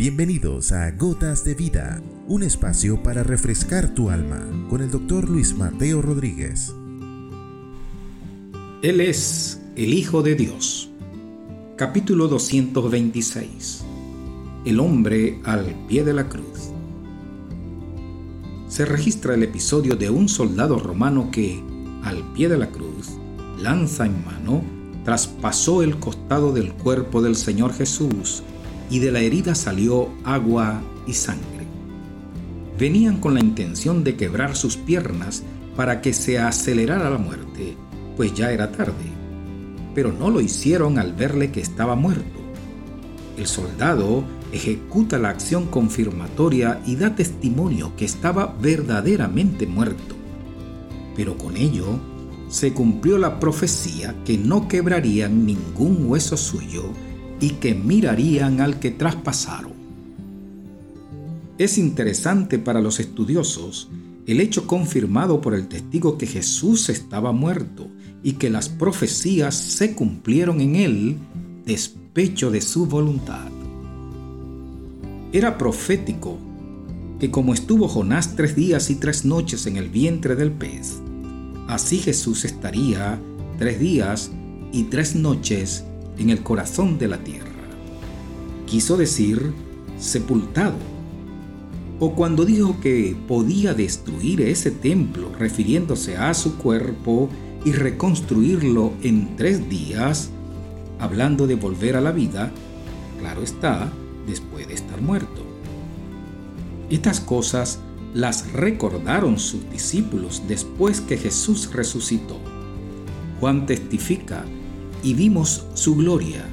Bienvenidos a Gotas de Vida, un espacio para refrescar tu alma con el doctor Luis Mateo Rodríguez. Él es el Hijo de Dios. Capítulo 226. El hombre al pie de la cruz. Se registra el episodio de un soldado romano que, al pie de la cruz, lanza en mano, traspasó el costado del cuerpo del Señor Jesús y de la herida salió agua y sangre. Venían con la intención de quebrar sus piernas para que se acelerara la muerte, pues ya era tarde. Pero no lo hicieron al verle que estaba muerto. El soldado ejecuta la acción confirmatoria y da testimonio que estaba verdaderamente muerto. Pero con ello se cumplió la profecía que no quebrarían ningún hueso suyo y que mirarían al que traspasaron. Es interesante para los estudiosos el hecho confirmado por el testigo que Jesús estaba muerto y que las profecías se cumplieron en él despecho de su voluntad. Era profético que como estuvo Jonás tres días y tres noches en el vientre del pez, así Jesús estaría tres días y tres noches en el corazón de la tierra. Quiso decir sepultado. O cuando dijo que podía destruir ese templo refiriéndose a su cuerpo y reconstruirlo en tres días, hablando de volver a la vida, claro está, después de estar muerto. Estas cosas las recordaron sus discípulos después que Jesús resucitó. Juan testifica y vimos su gloria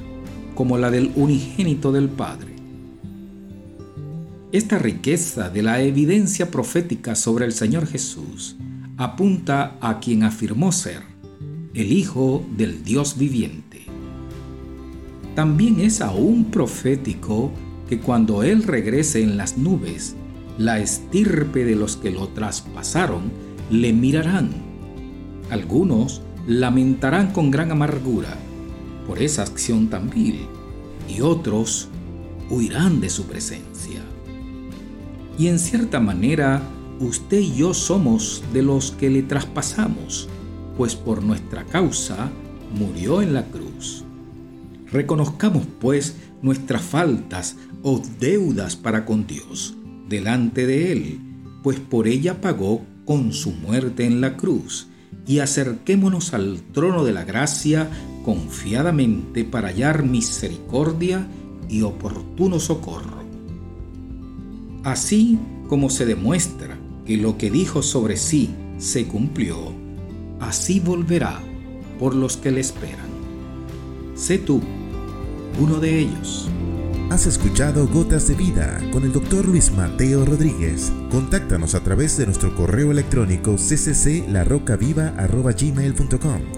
como la del unigénito del Padre. Esta riqueza de la evidencia profética sobre el Señor Jesús apunta a quien afirmó ser el Hijo del Dios viviente. También es aún profético que cuando Él regrese en las nubes, la estirpe de los que lo traspasaron le mirarán. Algunos lamentarán con gran amargura por esa acción tan vil, y otros huirán de su presencia. Y en cierta manera, usted y yo somos de los que le traspasamos, pues por nuestra causa murió en la cruz. Reconozcamos pues nuestras faltas o deudas para con Dios delante de Él, pues por ella pagó con su muerte en la cruz y acerquémonos al trono de la gracia confiadamente para hallar misericordia y oportuno socorro. Así como se demuestra que lo que dijo sobre sí se cumplió, así volverá por los que le esperan. Sé tú uno de ellos. Has escuchado Gotas de Vida con el doctor Luis Mateo Rodríguez. Contáctanos a través de nuestro correo electrónico ccclarrocaviva.gmail.com